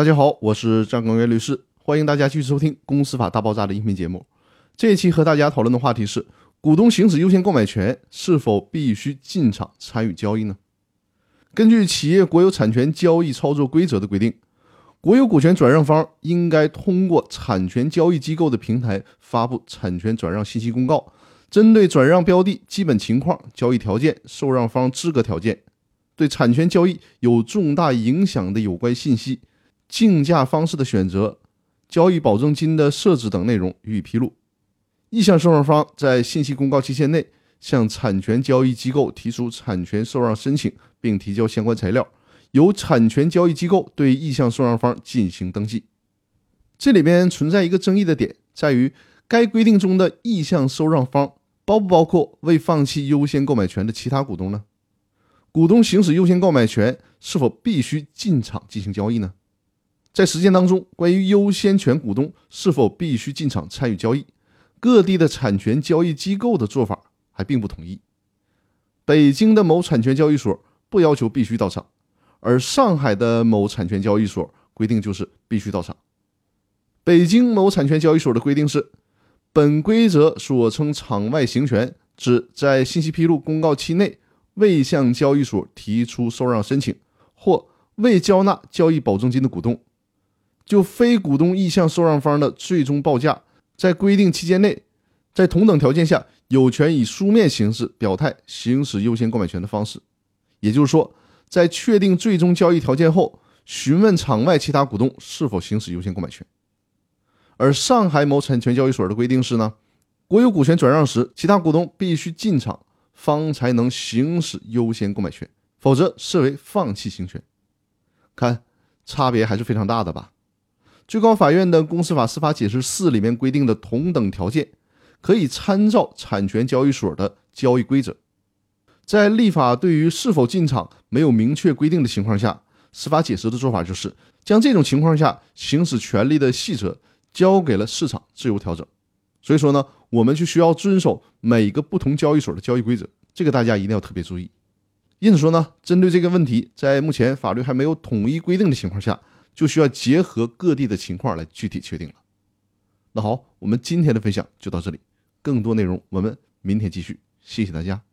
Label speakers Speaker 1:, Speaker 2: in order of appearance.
Speaker 1: 大家好，我是张根元律师，欢迎大家继续收听《公司法大爆炸》的音频节目。这一期和大家讨论的话题是：股东行使优先购买权是否必须进场参与交易呢？根据《企业国有产权交易操作规则》的规定，国有股权转让方应该通过产权交易机构的平台发布产权转让信息公告，针对转让标的基本情况、交易条件、受让方资格条件，对产权交易有重大影响的有关信息。竞价方式的选择、交易保证金的设置等内容予以披露。意向受让方在信息公告期限内向产权交易机构提出产权受让申请，并提交相关材料，由产权交易机构对意向受让方进行登记。这里边存在一个争议的点，在于该规定中的意向受让方包不包括未放弃优先购买权的其他股东呢？股东行使优先购买权是否必须进场进行交易呢？在实践当中，关于优先权股东是否必须进场参与交易，各地的产权交易机构的做法还并不统一。北京的某产权交易所不要求必须到场，而上海的某产权交易所规定就是必须到场。北京某产权交易所的规定是：本规则所称场外行权，指在信息披露公告期内未向交易所提出受让申请或未交纳交易保证金的股东。就非股东意向受让方的最终报价，在规定期间内，在同等条件下，有权以书面形式表态行使优先购买权的方式。也就是说，在确定最终交易条件后，询问场外其他股东是否行使优先购买权。而上海某产权交易所的规定是呢，国有股权转让时，其他股东必须进场方才能行使优先购买权，否则视为放弃行权。看，差别还是非常大的吧。最高法院的公司法司法解释四里面规定的同等条件，可以参照产权交易所的交易规则。在立法对于是否进场没有明确规定的情况下，司法解释的做法就是将这种情况下行使权利的细则交给了市场自由调整。所以说呢，我们就需要遵守每个不同交易所的交易规则，这个大家一定要特别注意。因此说呢，针对这个问题，在目前法律还没有统一规定的情况下。就需要结合各地的情况来具体确定了。那好，我们今天的分享就到这里，更多内容我们明天继续。谢谢大家。